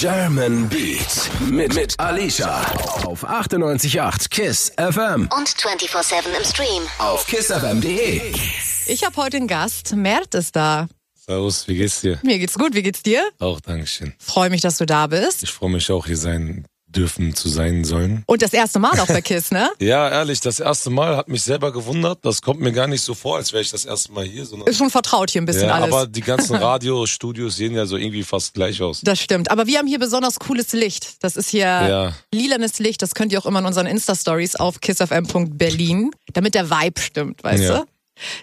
German Beat mit, mit Alicia auf 98.8 KISS FM Und 24-7 im Stream. auf kissfm.de. Ich habe heute einen Gast. Mert ist da. Servus, wie geht's dir? Mir geht's gut. Wie geht's dir? Auch Dankeschön. Freue mich, dass du da bist. Ich freue mich auch, hier sein dürfen zu sein sollen. Und das erste Mal auch bei KISS, ne? Ja, ehrlich, das erste Mal hat mich selber gewundert. Das kommt mir gar nicht so vor, als wäre ich das erste Mal hier. Sondern Ist schon vertraut hier ein bisschen ja, alles. aber die ganzen Radiostudios sehen ja so irgendwie fast gleich aus. das stimmt. Aber wir haben hier besonders cooles Licht. Das ist hier Ja. lilanes Licht. Das könnt ihr auch immer in unseren Insta-Stories auf kissfm.berlin, damit der Vibe stimmt, weißt Ja. du?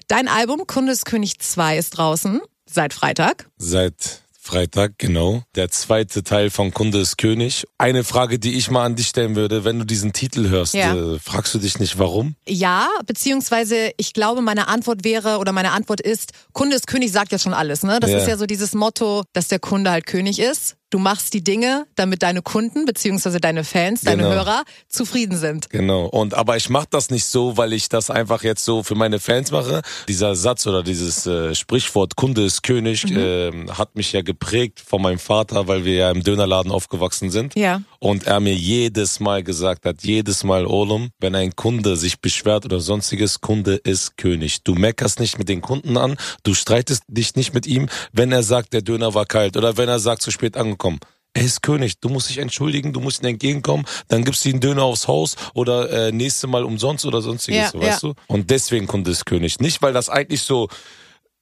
Dein Album Kundeskönig 2 ist draußen. Seit Freitag. Seit Freitag, genau. Der zweite Teil von Kunde ist König. Eine Frage, die ich mal an dich stellen würde, wenn du diesen Titel hörst, Ja. äh, fragst du dich nicht warum? Ja, beziehungsweise ich glaube, meine Antwort wäre oder meine Antwort ist, Kunde ist König sagt ja schon alles, ne? Das Ja. ist ja so dieses Motto, dass der Kunde halt König ist. Du machst die Dinge, damit deine Kunden beziehungsweise deine Fans, deine Genau. Hörer zufrieden sind. Genau. Und aber ich mache das nicht so, weil ich das einfach jetzt so für meine Fans mache. Dieser Satz oder dieses äh, Sprichwort Kunde ist König Mhm. ähm, hat mich ja geprägt von meinem Vater, weil wir ja im Dönerladen aufgewachsen sind. Ja. Und er mir jedes Mal gesagt hat, jedes Mal Olum, wenn ein Kunde sich beschwert oder sonstiges, Kunde ist König. Du meckerst nicht mit den Kunden an, du streitest dich nicht mit ihm, wenn er sagt, der Döner war kalt oder wenn er sagt, zu spät angekommen. Er ist König. Du musst dich entschuldigen, du musst ihm entgegenkommen, dann gibst du ihm Döner aufs Haus oder äh, nächste Mal umsonst oder sonstiges, Ja, so, weißt ja. du? Und deswegen Kunde ist König. Nicht, weil das eigentlich so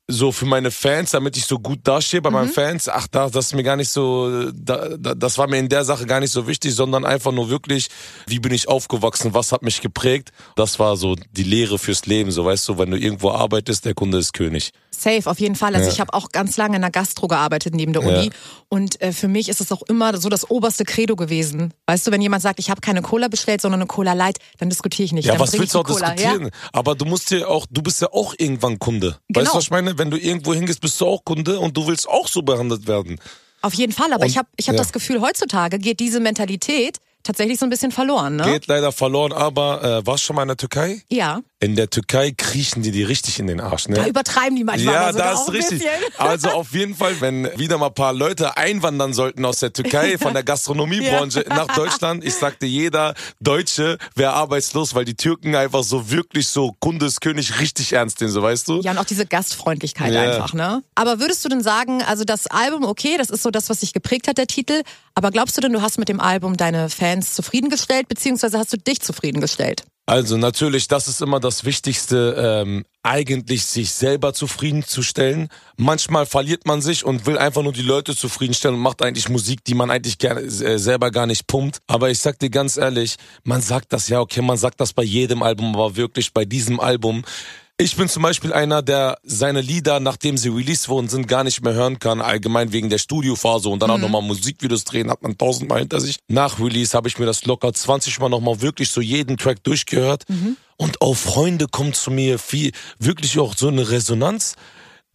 so für meine Fans, damit ich so gut dastehe bei Mhm. meinen Fans, ach, da, das ist mir gar nicht so, da, da, das war mir in der Sache gar nicht so wichtig, sondern einfach nur wirklich, wie bin ich aufgewachsen, was hat mich geprägt. Das war so die Lehre fürs Leben, so weißt du, wenn du irgendwo arbeitest, der Kunde ist König. Safe, auf jeden Fall. Also Ja. ich habe auch ganz lange in der Gastro gearbeitet neben der Uni. Ja. Und äh, für mich ist es auch immer so das oberste Credo gewesen. Weißt du, wenn jemand sagt, ich habe keine Cola bestellt, sondern eine Cola Light, dann diskutiere ich nicht. Ja, dann was willst du auch Cola, diskutieren? Ja? Aber du musst dir auch, du bist ja auch irgendwann Kunde. Genau. Weißt du, was ich meine? Wenn du irgendwo hingehst, bist du auch Kunde und du willst auch so behandelt werden. Auf jeden Fall, aber Und- ich habe ich hab das Gefühl, heutzutage geht diese Mentalität tatsächlich so ein bisschen verloren, ne? Geht leider verloren, aber äh, warst du schon mal in der Türkei? Ja. In der Türkei kriechen die die richtig in den Arsch, ne? Da übertreiben die manchmal Ja, sogar das ist richtig. Also auf jeden Fall, wenn wieder mal ein paar Leute einwandern sollten aus der Türkei, von der Gastronomiebranche nach Deutschland, ich sagte, jeder Deutsche wäre arbeitslos, weil die Türken einfach so wirklich so Kundeskönig richtig ernst nehmen, so weißt du? Ja, und auch diese Gastfreundlichkeit Ja. einfach, ne? Aber würdest du denn sagen, also das Album, okay, das ist so das, was sich geprägt hat, der Titel, aber glaubst du denn, du hast mit dem Album deine Fans zufriedengestellt, beziehungsweise hast du dich zufriedengestellt? Also natürlich, das ist immer das Wichtigste, ähm, eigentlich sich selber zufriedenzustellen. Manchmal verliert man sich und will einfach nur die Leute zufriedenstellen und macht eigentlich Musik, die man eigentlich gerne äh, selber gar nicht pumpt. Aber ich sag dir ganz ehrlich, man sagt das ja, okay, man sagt das bei jedem Album, aber wirklich bei diesem Album. Ich bin zum Beispiel einer, der seine Lieder, nachdem sie released worden sind, gar nicht mehr hören kann, allgemein wegen der Studiophase und dann auch nochmal Musikvideos drehen, hat man tausendmal hinter sich. Nach Release habe ich mir das locker 20 Mal nochmal wirklich so jeden Track durchgehört. Und auch Freunde kommen zu mir, viel, wirklich auch so eine Resonanz.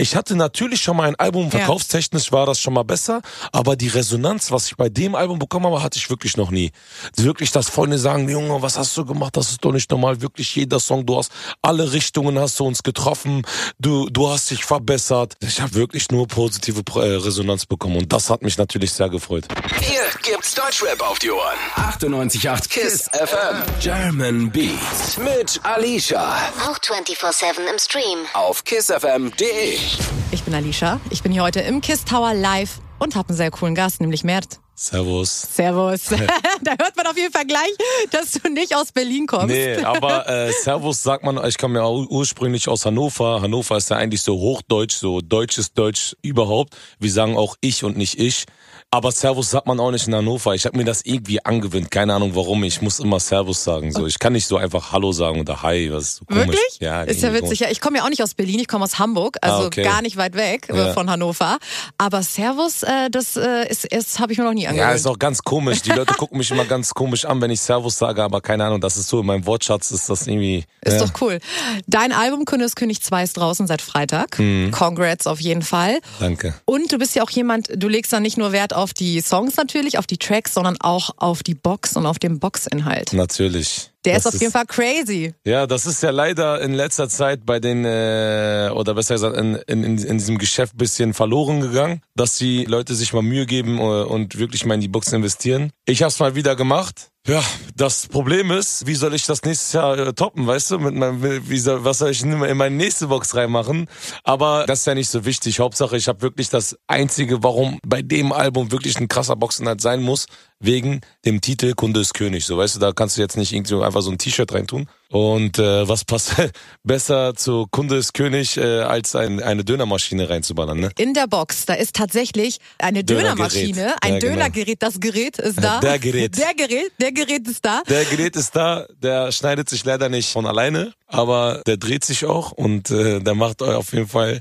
Ich hatte natürlich schon mal ein Album, verkaufstechnisch war das schon mal besser, aber die Resonanz, was ich bei dem Album bekommen habe, hatte ich wirklich noch nie. Wirklich, dass Freunde sagen, Junge, was hast du gemacht? Das ist doch nicht normal. Wirklich jeder Song, du hast alle Richtungen hast du uns getroffen, du, du hast dich verbessert. Ich habe wirklich nur positive äh, Resonanz bekommen und das hat mich natürlich sehr gefreut. Hier gibt's Deutschrap auf die Ohren. 98.8 KISS FM. German Beat mit Alicia Auch 24-7 im Stream. auf kissfm.de. Ich bin Alicia, ich bin hier heute im Kiss Tower live und habe einen sehr coolen Gast, nämlich Mert. Servus. Servus. da hört man auf jeden Fall gleich, dass du nicht aus Berlin kommst. Nee, aber äh, Servus sagt man, ich komme ja ur- ursprünglich aus Hannover. Hannover ist ja eigentlich so Hochdeutsch, so deutsches Deutsch überhaupt. Wir sagen auch ich und nicht ich. Aber Servus sagt man auch nicht in Hannover. Ich habe mir das irgendwie angewöhnt. Keine Ahnung warum. Ich muss immer Servus sagen. So, ich kann nicht so einfach Hallo sagen oder Hi. Ist so komisch. Wirklich? Ja, ist ja witzig. Ja, ich komme ja auch nicht aus Berlin, ich komme aus Hamburg, also Ah, okay. gar nicht weit weg äh, Ja. von Hannover. Aber Servus, äh, das äh, ist, ist habe ich mir noch nie angewöhnt. Ja, ist auch ganz komisch. Die Leute gucken mich immer ganz komisch an, wenn ich Servus sage, aber keine Ahnung, das ist so in meinem Wortschatz ist das irgendwie. Ist ja. doch cool. Dein Album König 2 ist draußen seit Freitag. Mhm. Congrats auf jeden Fall. Danke. Und du bist ja auch jemand, du legst da nicht nur Wert auf die Songs natürlich, auf die Tracks, sondern auch auf die Box und auf den Boxinhalt. Natürlich. Der Das ist auf ist- jeden Fall crazy. Ja, das ist ja leider in letzter Zeit bei den, äh, oder besser gesagt, in, in, in diesem Geschäft bisschen verloren gegangen, dass die Leute sich mal Mühe geben äh, und wirklich mal in die Box investieren. Ich hab's mal wieder gemacht. Ja, das Problem ist, wie soll ich das nächstes Jahr äh, toppen, weißt du? Mit meinem, wie soll, was soll ich in in meine nächste Box reinmachen? Aber das ist ja nicht so wichtig. Hauptsache, ich habe wirklich das Einzige, warum bei dem Album wirklich ein krasser Boxinhalt sein muss, wegen dem Titel Kunde ist König. So, weißt du, da kannst du jetzt nicht irgendwie einfach so ein T-Shirt reintun. Und äh, was passt besser zu Kunde ist König, äh, als ein, eine Dönermaschine reinzuballern, ne? In der Box, da ist tatsächlich eine. Dönermaschine, ein Ja, genau. Dönergerät. Das Gerät ist da. Der Gerät. Der Gerät, der Gerät ist da. Der Gerät ist da, der schneidet sich leider nicht von alleine, aber der dreht sich auch und äh, der macht euch auf jeden Fall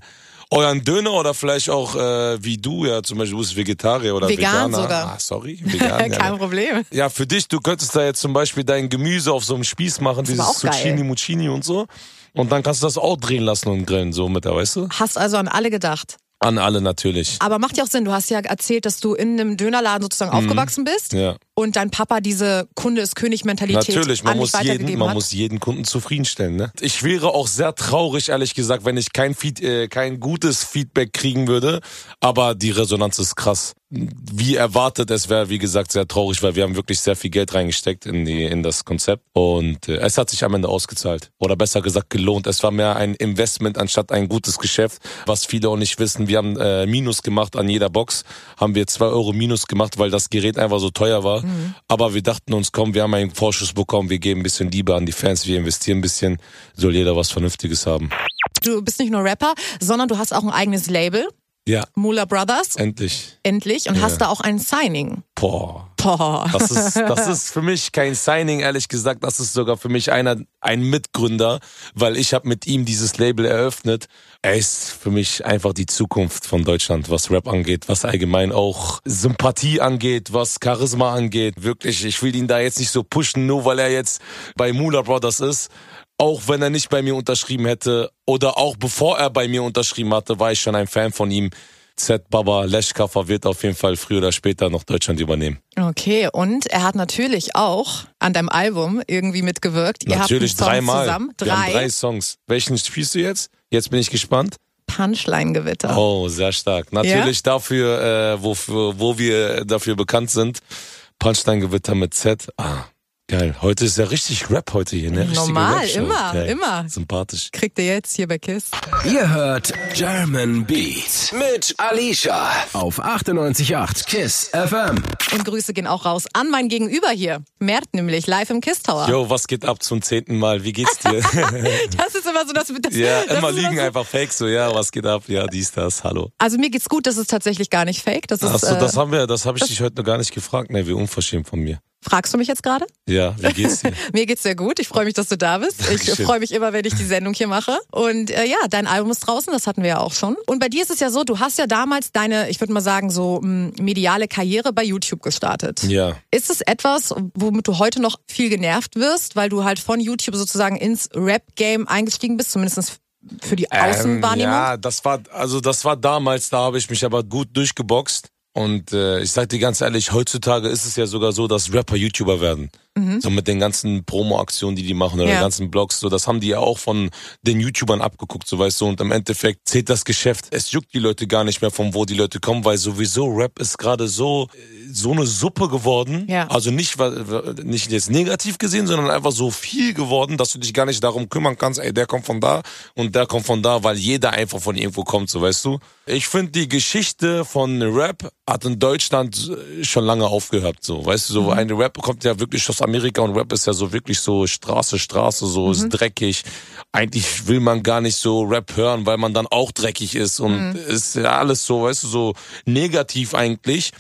euren Döner oder vielleicht auch äh, wie du, ja zum Beispiel, du bist Vegetarier oder Vegan Veganer. sogar. Ah, sorry, vegan. Kein ja. Problem. ja, für dich, du könntest da jetzt zum Beispiel dein Gemüse auf so einem Spieß machen, dieses auch geil. Zucchini, Muccini und so. Und dann kannst du das auch drehen lassen und grillen, so mit da, weißt du? Hast also an alle gedacht. An alle natürlich. Aber macht ja auch Sinn. Du hast ja erzählt, dass du in einem Dönerladen sozusagen aufgewachsen bist Mhm. Ja. Und dein Papa diese Kunde ist König Mentalität Natürlich, man muss jeden, man hat. muss jeden Kunden zufriedenstellen. Ne? Ich wäre auch sehr traurig, ehrlich gesagt, wenn ich kein, Feed, äh, kein gutes Feedback kriegen würde. Aber die Resonanz ist krass. Wie erwartet, es wäre, wie gesagt, sehr traurig, weil wir haben wirklich sehr viel Geld reingesteckt in die in das Konzept und äh, es hat sich am Ende ausgezahlt oder besser gesagt gelohnt. Es war mehr ein Investment anstatt ein gutes Geschäft, was viele auch nicht wissen. Wir haben äh, Minus gemacht an jeder Box, haben wir zwei Euro Minus gemacht, weil das Gerät einfach so teuer war. Aber wir dachten uns, komm, wir haben einen Vorschuss bekommen, wir geben ein bisschen Liebe an die Fans, wir investieren ein bisschen, soll jeder was Vernünftiges haben. Du bist nicht nur Rapper, sondern du hast auch ein eigenes Label, Ja, Mula Brothers, endlich. endlich, und hast da auch ein Signing. Boah. Boah. Das ist, das ist für mich kein Signing, ehrlich gesagt. Das ist sogar für mich einer, ein Mitgründer, weil ich habe mit ihm dieses Label eröffnet. Er ist für mich einfach die Zukunft von Deutschland, was Rap angeht, was allgemein auch Sympathie angeht, was Charisma angeht. Wirklich, ich will ihn da jetzt nicht so pushen, nur weil er jetzt bei Mula Brothers ist. Auch wenn er nicht bei mir unterschrieben hätte oder auch bevor er bei mir unterschrieben hatte, war ich schon ein Fan von ihm. Z Baba Leschkaffer wird auf jeden Fall früher oder später noch Deutschland übernehmen. Okay, und er hat natürlich auch an deinem Album irgendwie mitgewirkt. Ihr Natürlich habt dreimal. zusammen. Wir haben Drei. drei Songs. Welchen spielst du jetzt? Jetzt bin ich gespannt. Punchline-Gewitter. Oh, sehr stark. Natürlich dafür, äh, wofür, wo wir dafür bekannt sind. Punchline-Gewitter mit Z. Ah, geil. Heute ist ja richtig Rap heute hier, ne? Richtige Normal, immer, Geil. immer. Sympathisch. Kriegt ihr jetzt hier bei KISS. Ihr hört German Beat mit Alicia auf 98.8 KISS FM. Und Grüße gehen auch raus an mein Gegenüber hier. Mert nämlich, live im KISS Tower. Jo, was geht ab zum zehnten Mal? Wie geht's dir? Das ist immer so, dass das, ja, das immer liegen so, einfach fake so. Ja, was geht ab? Ja, dies, das. Hallo. Also mir geht's gut, das ist tatsächlich gar nicht fake. Das ist, Achso, äh, das haben wir, das habe ich dich heute noch gar nicht gefragt. Ne, wie unverschämt von mir. Fragst du mich jetzt gerade? Ja, wie geht's dir? Mir geht's sehr gut. Ich freue mich, dass du da bist. Ich Dankeschön. freue mich immer, wenn ich die Sendung hier mache. Und äh, ja, dein Album ist draußen, das hatten wir ja auch schon. Und bei dir ist es ja so, du hast ja damals deine, ich würde mal sagen, so mh, mediale Karriere bei YouTube gestartet. Ja. Ist es etwas, womit du heute noch viel genervt wirst, weil du halt von YouTube sozusagen ins Rap-Game eingestiegen bist, zumindest für die Außenwahrnehmung? Ähm, ja, das war, also das war damals, da habe ich mich aber gut durchgeboxt. Und äh, ich sag dir ganz ehrlich, heutzutage ist es ja sogar so, dass Rapper YouTuber werden. So mit den ganzen Promo-Aktionen, die die machen oder Mhm. Ja. den ganzen Blogs, so das haben die ja auch von den YouTubern abgeguckt, so weißt du. Und im Endeffekt zählt das Geschäft. Es juckt die Leute gar nicht mehr, von wo die Leute kommen, weil sowieso Rap ist gerade so äh, so eine Suppe geworden. Ja. Also nicht nicht jetzt negativ gesehen, sondern einfach so viel geworden, dass du dich gar nicht darum kümmern kannst. Ey, der kommt von da und der kommt von da, weil jeder einfach von irgendwo kommt, so weißt du. Ich finde die Geschichte von Rap hat in Deutschland äh, schon lange aufgehört, so weißt du. So eine Rap kommt ja wirklich aus Amerika und Rap ist ja so wirklich so Straße, Straße, so ist dreckig. Eigentlich will man gar nicht so Rap hören, weil man dann auch dreckig ist und ist ja alles so, weißt du, so negativ eigentlich.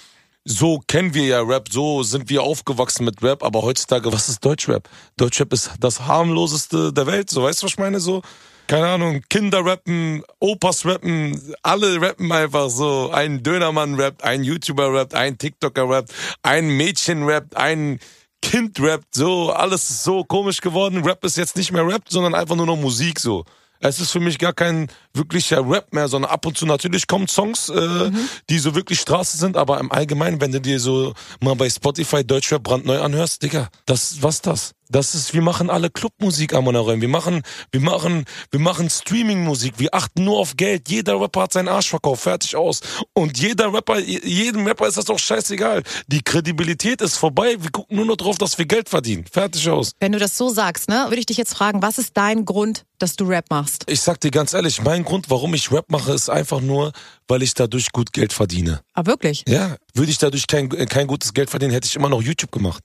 So kennen wir ja Rap, so sind wir aufgewachsen mit Rap, aber heutzutage, was ist Deutschrap? Deutschrap ist das harmloseste der Welt, so weißt du, was ich meine? So, keine Ahnung, Kinder rappen, Opas rappen, alle rappen einfach so. Ein Dönermann rappt, ein YouTuber rappt, ein TikToker rappt, ein Mädchen rappt, ein Kind rappt, so, alles ist so komisch geworden. Rap ist jetzt nicht mehr Rap, sondern einfach nur noch Musik, so. Es ist für mich gar kein wirklicher Rap mehr, sondern ab und zu natürlich kommen Songs, äh, die so wirklich Straße sind, aber im Allgemeinen, wenn du dir so mal bei Spotify Deutschrap brandneu anhörst, Digga, das, was das? Das ist, wir machen alle Clubmusik, Amona Räum. Wir machen, wir machen, wir machen Streaming-Musik. Wir achten nur auf Geld. Jeder Rapper hat seinen Arsch verkauft, fertig aus. Und jeder Rapper, jedem Rapper ist das doch scheißegal. Die Kredibilität ist vorbei. Wir gucken nur noch drauf, dass wir Geld verdienen. Fertig aus. Wenn du das so sagst, ne, würde ich dich jetzt fragen, was ist dein Grund, dass du Rap machst? Ich sag dir ganz ehrlich, mein Grund, warum ich Rap mache, ist einfach nur, weil ich dadurch gut Geld verdiene. Ah, wirklich? Ja, würde ich dadurch kein, kein gutes Geld verdienen, hätte ich immer noch YouTube gemacht.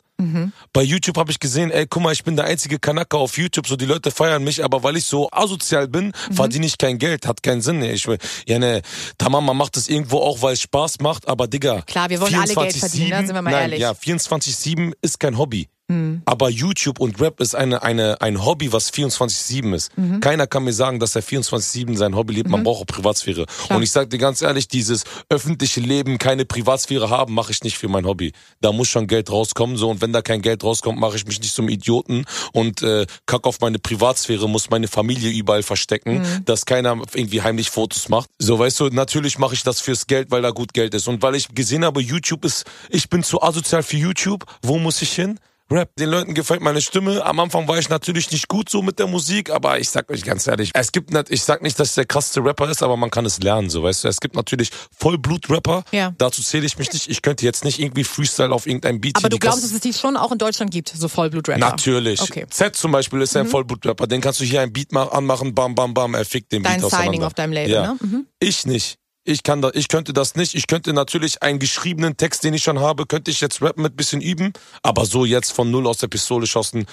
Bei YouTube habe ich gesehen, ey, guck mal, ich bin der einzige Kanaka auf YouTube, so die Leute feiern mich, aber weil ich so asozial bin, verdiene ich kein Geld, hat keinen Sinn. Ich will, ja ne, tamam, man macht das irgendwo auch, weil es Spaß macht, aber Digga. Klar, wir wollen alle Geld verdienen, ne? sind wir mal nein, ehrlich. Ja, 24-7 ist kein Hobby. Aber YouTube und Rap ist eine, eine, ein Hobby, was 24-7 ist. Mhm. Keiner kann mir sagen, dass er 24-7 sein Hobby lebt. Man braucht auch Privatsphäre. Und ich sag dir ganz ehrlich, dieses öffentliche Leben, keine Privatsphäre haben, mache ich nicht für mein Hobby. Da muss schon Geld rauskommen. So, und wenn da kein Geld rauskommt, mache ich mich nicht zum Idioten und äh, kack auf meine Privatsphäre, muss meine Familie überall verstecken, Mhm. dass keiner irgendwie heimlich Fotos macht. So, weißt du, natürlich mache ich das fürs Geld, weil da gut Geld ist. Und weil ich gesehen habe, YouTube ist, ich bin zu asozial für YouTube. Wo muss ich hin? Rap. Den Leuten gefällt meine Stimme. Am Anfang war ich natürlich nicht gut so mit der Musik, aber ich sag euch ganz ehrlich, es gibt nicht, ich sag nicht, dass ich der krasseste Rapper ist, aber man kann es lernen, so weißt du. Es gibt natürlich Vollblut-Rapper. Ja. Dazu zähle ich mich nicht. Ich könnte jetzt nicht irgendwie Freestyle auf irgendein Beat Aber du glaubst, dass es die schon auch in Deutschland gibt, so Vollblut-Rapper? Natürlich. Okay. Mhm. Z zum Beispiel ist ja ein Vollblut-Rapper. Den kannst du hier ein Beat ma- anmachen, bam, bam, bam, er fickt den Dein Beat auseinander. Signing auf deinem Label, ja. ne? Mhm. Ich nicht. Ich kann da, ich könnte das nicht. Ich könnte natürlich einen geschriebenen Text, den ich schon habe, könnte ich jetzt rappen mit bisschen üben. Aber so jetzt von null aus der Pistole schossen,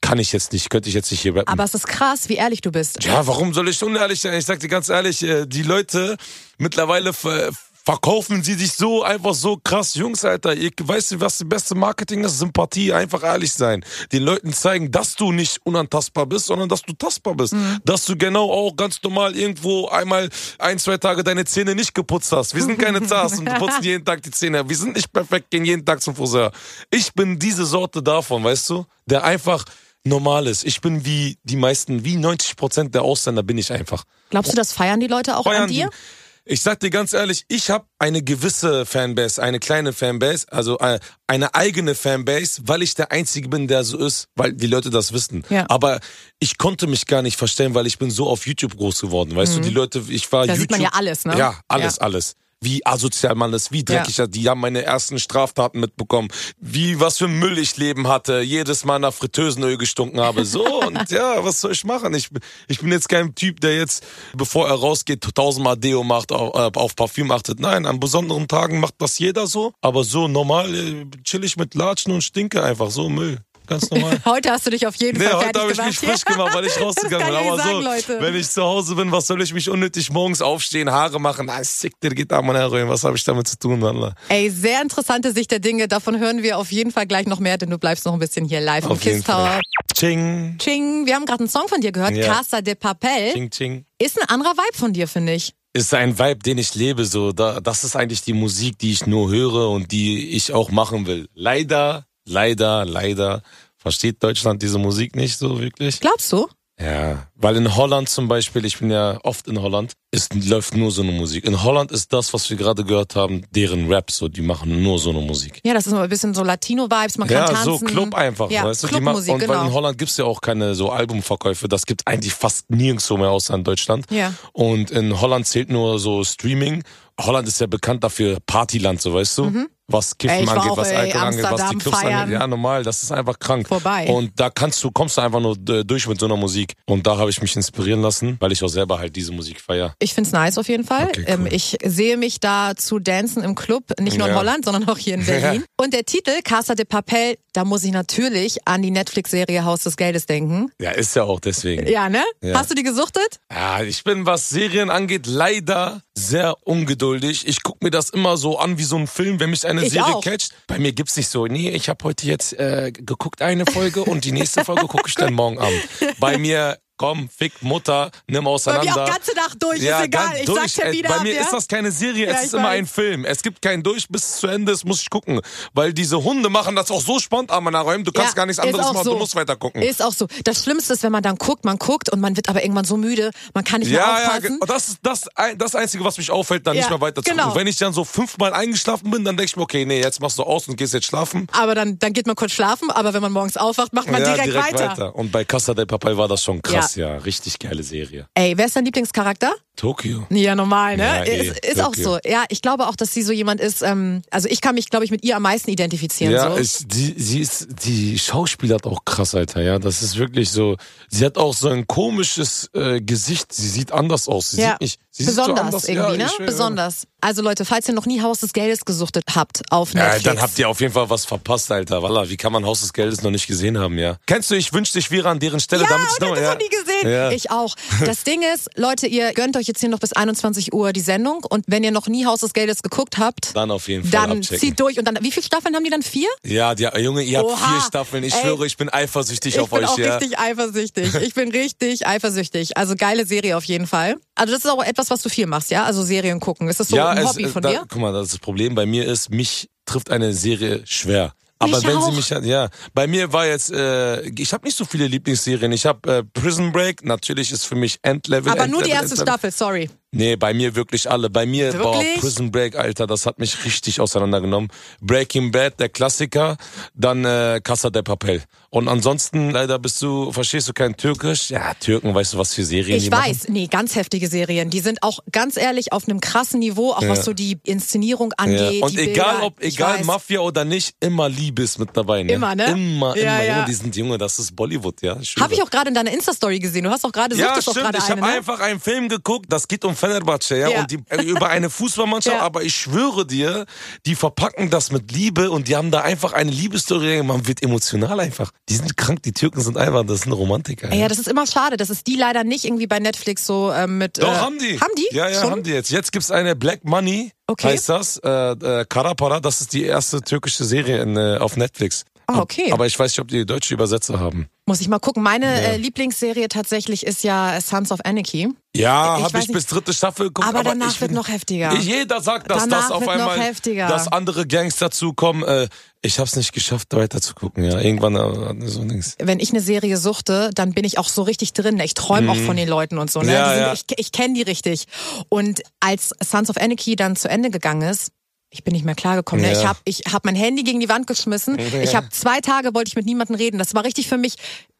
kann ich jetzt nicht. Könnte ich jetzt nicht hier rappen. Aber es ist krass, wie ehrlich du bist. Ja, warum soll ich unehrlich sein? Ich sag dir ganz ehrlich, äh, die Leute mittlerweile ver verkaufen sie sich so einfach so krass. Jungs, Alter, ihr weißt du, was das beste Marketing ist? Sympathie, einfach ehrlich sein. Den Leuten zeigen, dass du nicht unantastbar bist, sondern dass du tastbar bist. Dass du genau auch ganz normal irgendwo einmal ein, zwei Tage deine Zähne nicht geputzt hast. Wir sind keine Zars und putzen jeden Tag die Zähne. Wir sind nicht perfekt, gehen jeden Tag zum Friseur. Ich bin diese Sorte davon, weißt du? Der einfach normal ist. Ich bin wie die meisten, wie 90 Prozent der Ausländer bin ich einfach. Glaubst du, das feiern die Leute auch Feiern an dir? die- Ich sag dir ganz ehrlich, ich habe eine gewisse Fanbase, eine kleine Fanbase, also äh, eine eigene Fanbase, weil ich der Einzige bin, der so ist, weil die Leute das wissen. Ja. Aber ich konnte mich gar nicht verstellen, weil ich bin so auf YouTube groß geworden. Weißt du, die Leute, ich war Mhm. Da YouTube. sieht man ja alles, ne? Ja, alles, Ja. alles. Wie asozial man ist, wie dreckig er, die haben meine ersten Straftaten mitbekommen, wie was für Müll ich leben hatte, jedes Mal nach Fritteusenöl gestunken habe. So, und ja, was soll ich machen? Ich, bin- ich bin jetzt kein Typ, der jetzt, bevor er rausgeht, tausendmal Deo macht, auf, äh, auf Parfüm achtet. Nein, an besonderen Tagen macht das jeder so, aber so normal äh, chill ich mit Latschen und stinke einfach, so Müll. Ganz normal. Heute hast du dich auf jeden Nee, Fall heute habe ich mich frisch gemacht, weil ich rausgegangen bin. Aber sagen, so, Leute. wenn ich zu Hause bin, was soll ich mich unnötig morgens aufstehen, Haare machen? Ah, sick, dir geht da mein Heroin. Was habe ich damit zu tun, Mann? Ey, sehr interessante Sicht der Dinge. Davon hören wir auf jeden Fall gleich noch mehr, denn du bleibst noch ein bisschen hier live im Auf jeden Kiss Tower. Ching, Ching, wir haben gerade einen Song von dir gehört, Ja. Casa de Papel. ching, ching. Ist ein anderer Vibe von dir, finde ich. Ist ein Vibe, den ich lebe, so. Da, das ist eigentlich die Musik, die ich nur höre und die ich auch machen will. Leider, leider, leider versteht Deutschland diese Musik nicht so wirklich. Glaubst du? Ja, weil in Holland zum Beispiel, ich bin ja oft in Holland, ist, läuft nur so eine Musik. In Holland ist das, was wir gerade gehört haben, deren Rap, so, die machen nur so eine Musik. Ja, das ist ein bisschen so Latino-Vibes, man kann Ja, tanzen. so Club einfach, ja, weißt du? Die machen, Clubmusik, und weil in genau. Holland gibt's ja auch keine so Albumverkäufe, das gibt eigentlich fast nirgendwo mehr außer in Deutschland. Ja. Und in Holland zählt nur so Streaming. Holland ist ja bekannt dafür Partyland, so weißt du? Was Kiffen Mhm. Ey, angeht, auch, was Alkohol angeht, was die Clubs feiern. angeht. Ja, normal, das ist einfach krank. Vorbei. Und da kannst du, kommst du einfach nur äh, durch mit so einer Musik. Und da habe ich mich inspirieren lassen, weil ich auch selber halt diese Musik feier. Ich find's nice auf jeden Fall. Okay, cool. ähm, ich sehe mich da zu dancen im Club, nicht nur in Ja. Holland, sondern auch hier in Berlin. Und der Titel Casa de Papel, da muss ich natürlich an die Netflix-Serie Haus des Geldes denken. Ja, ist ja auch deswegen. Ja, ne? Ja. Hast du die gesuchtet? Ja, ich bin, was Serien angeht, leider sehr ungeduldig. Ich guck mir das immer so an wie so ein Film, wenn mich eine Ich Serie auch. catcht. Bei mir gibt's nicht so, nee, ich habe heute jetzt äh, geguckt eine Folge und die nächste Folge gucke ich dann morgen Abend. Bei mir komm, fick Mutter, nimm Bei auseinander. mir auch ganze Nacht durch, ja, ist egal. Ich durch. sag Termine Äh, Bei mir ja? ist das keine Serie, Ja, es ich ist immer weiß. ein Film. Es gibt keinen durch bis zu Ende, es muss ich gucken. Weil diese Hunde machen das auch so spontan, man räumen, du kannst Ja, gar nichts anderes machen, so. du musst weiter gucken. Ist auch so. Das Schlimmste ist, wenn man dann guckt, man guckt und man wird aber irgendwann so müde, man kann nicht mehr Ja, ja, aufpassen. ge- das ist das, das Einzige, was mich auffällt, dann Ja, nicht mehr weiter zu genau. gucken. Wenn ich dann so fünfmal eingeschlafen bin, dann denke ich mir, okay, nee, jetzt machst du aus und gehst jetzt schlafen. aber dann, dann geht man kurz schlafen, aber wenn man morgens aufwacht, macht man ja, direkt, weiter. Und bei Casa del Papel war das schon krass, ja. Richtig geile Serie. Ey, wer ist dein Lieblingscharakter? Tokio. Ja, normal, ne? Ja, eh, ist ist auch so. Ja, ich glaube auch, dass sie so jemand ist, ähm, also ich kann mich, glaube ich, mit ihr am meisten identifizieren. Ja, so. ist, die, sie ist, die Schauspieler hat auch krass, Alter, ja. Das ist wirklich so, sie hat auch so ein komisches äh, Gesicht, sie sieht anders aus. Sie ja. sieht nicht, sie sieht so Besonders anders. irgendwie, ja, ne? schwöre. Besonders. Also Leute, falls ihr noch nie Haus des Geldes gesuchtet habt auf Ja, Netflix. dann habt ihr auf jeden Fall was verpasst, Alter. Wallah, wie kann man Haus des Geldes noch nicht gesehen haben, ja? Kennst du, ich wünschte, ich wäre an deren Stelle, ja, damit ich und das noch, noch ja. nie gesehen. Ja. Ich auch. Das Ding ist, Leute, ihr gönnt euch jetzt hier noch bis 21 Uhr die Sendung und wenn ihr noch nie Haus des Geldes geguckt habt, Dann auf jeden Fall dann abchecken. zieht durch und dann, wie viele Staffeln haben die dann? Vier? Ja, die, Junge, ihr habt Oha. vier Staffeln. Ich Ey. schwöre, ich bin eifersüchtig Ich auf bin euch, auch ja. richtig eifersüchtig. Ich bin richtig eifersüchtig. Also geile Serie auf jeden Fall. Also das ist auch etwas, was du viel machst, ja? Also Serien gucken. Ist das so ja, ein es, Hobby von da, dir? Guck mal, das Problem bei mir ist, mich trifft eine Serie schwer. Aber Mich wenn auch. sie mich ja, bei mir war jetzt, äh, ich habe nicht so viele Lieblingsserien. Ich habe äh, Prison Break, natürlich ist für mich Endlevel. Aber nur die Endlevel, erste Endlevel. Staffel, sorry. Nee, bei mir wirklich alle. Bei mir war? Prison Break, Alter, das hat mich richtig auseinandergenommen. Breaking Bad, der Klassiker, dann äh, Casa de Papel. Und ansonsten, leider bist du, verstehst du kein Türkisch? Ja, Türken, weißt du, was für Serien Ich weiß, nee, ganz heftige Serien. Die sind auch ganz ehrlich auf einem krassen Niveau, auch was so die Inszenierung machen? Ja. angeht. Und egal Bilder. ob, egal. Mafia oder nicht, immer Liebe ist mit dabei, ne? Immer, ne? Immer, Ja, immer, ja. Junge, die sind Junge, das ist Bollywood, ja. Habe ich auch gerade in deiner Insta-Story gesehen. Du hast auch gerade, Ja, suchtest auch stimmt. Ich habe ne? einfach einen Film geguckt, das geht um Fenerbahce, ja, Ja. und die, äh, über eine Fußballmannschaft, Ja. aber ich schwöre dir, die verpacken das mit Liebe und die haben da einfach eine Liebesstory, man wird emotional einfach. Die sind krank, die Türken sind einfach, das sind Romantiker. Ey, Ja, das ist immer schade, dass es die leider nicht irgendwie bei Netflix so ähm, mit. Doch, äh, haben die. Haben die? Ja, ja, Schon? haben die jetzt. Jetzt gibt's eine Black Money, Okay. heißt das. Äh, äh, Karapara, das ist die erste türkische Serie in, äh, auf Netflix. Ah, okay. Aber ich weiß nicht, ob die deutsche Übersetzer haben. Muss ich mal gucken. Meine äh, Lieblingsserie tatsächlich ist ja Sons of Anarchy. Ja, Ich habe ich nicht. bis dritte Staffel geguckt. Aber danach ich wird noch heftiger. Jeder sagt, dass Danach das auf einmal, heftiger. dass andere Gangs dazukommen. Äh, ich habe es nicht geschafft, weiter zu gucken. Ja, irgendwann äh, so nix. Wenn ich eine Serie suchte, dann bin ich auch so richtig drin. Ich träume auch von den Leuten und so. Ne? Mhm. Ja, sind, ja. Ich, ich kenne die richtig. Und als Sons of Anarchy dann zu Ende gegangen ist, ich bin nicht mehr klargekommen. Ne? Ja. Ich habe ich hab mein Handy gegen die Wand geschmissen. Ich habe zwei Tage wollte ich mit niemandem reden. Das war richtig für mich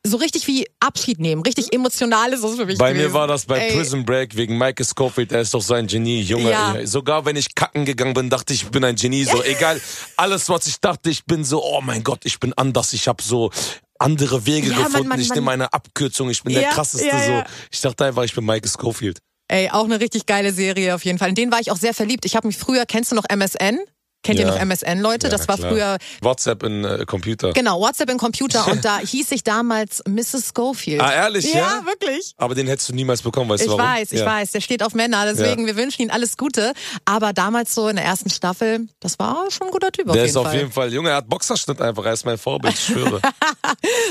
so richtig wie Abschied nehmen, richtig emotional ist das für mich Bei gewesen. mir war das bei Ey, Prison Break wegen Michael Scofield. Er ist doch so ein Genie, Junge. Ja. Sogar wenn ich kacken gegangen bin, dachte ich, ich bin ein Genie. So egal, alles was ich dachte, ich bin so, oh mein Gott, ich bin anders. Ich habe so andere Wege Ja, gefunden. man- ich man- nehme eine Abkürzung. Ich bin Ja, der krasseste. ja, ja. So, ich dachte einfach, ich bin Michael Scofield. Ey, auch eine richtig geile Serie auf jeden Fall. In den war ich auch sehr verliebt. Ich habe mich früher, kennst du noch MSN? Kennt ihr Ja. noch MSN, Leute? Ja, das war klar. früher, WhatsApp in äh, Computer. genau, WhatsApp im Computer und da hieß ich damals Mrs. Schofield. Ah, ehrlich, ja? Ja, wirklich. Aber den hättest du niemals bekommen, weißt Ich du warum? weiß, ich weiß, der steht auf Männer, deswegen wir wünschen ihm alles Gute. Aber damals so in der ersten Staffel, das war schon ein guter Typ auf Der jeden ist auf Fall. jeden Fall, Junge, er hat Boxerschnitt einfach, er ist mein Vorbild, ich schwöre.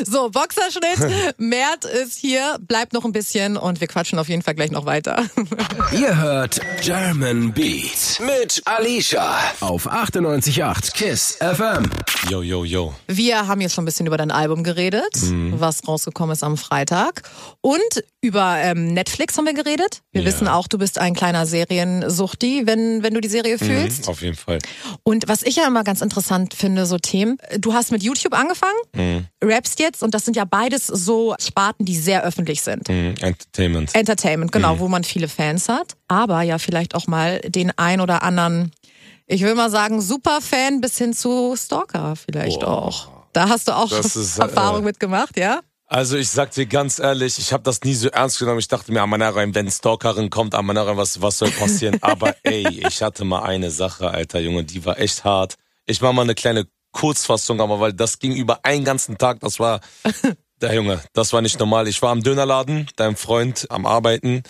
So, Boxerschnitt, Mert ist hier, bleibt noch ein bisschen und wir quatschen auf jeden Fall gleich noch weiter. Ihr hört German Beat mit Alicia auf 98.8 KISS FM. yo, yo, yo. Wir haben jetzt schon ein bisschen über dein Album geredet, Mhm. was rausgekommen ist am Freitag. Und über ähm, Netflix haben wir geredet. Wir Ja. wissen auch, du bist ein kleiner Seriensuchti, wenn, wenn du die Serie fühlst. Mhm, auf jeden Fall. Und was ich ja immer ganz interessant finde, so Themen, du hast mit YouTube angefangen, Mhm. rappst jetzt und das sind ja beides so Sparten, die sehr öffentlich sind. Mhm, Entertainment. Entertainment, genau, wo man viele Fans hat, aber ja vielleicht auch mal den ein oder anderen, ich will mal sagen, Superfan bis hin zu Stalker vielleicht Boah. auch. Da hast du auch ist, Erfahrung äh, mitgemacht, ja? Also ich sag dir ganz ehrlich, ich habe das nie so ernst genommen. Ich dachte mir, Amanarein, wenn Stalkerin kommt, Amanarein, was, was soll passieren? Aber ey, ich hatte mal eine Sache, alter Junge, die war echt hart. Ich mach mal eine kleine Kurzfassung, aber weil das ging über einen ganzen Tag, das war, der Junge, das war nicht normal. Ich war am Dönerladen, deinem Freund am Arbeiten.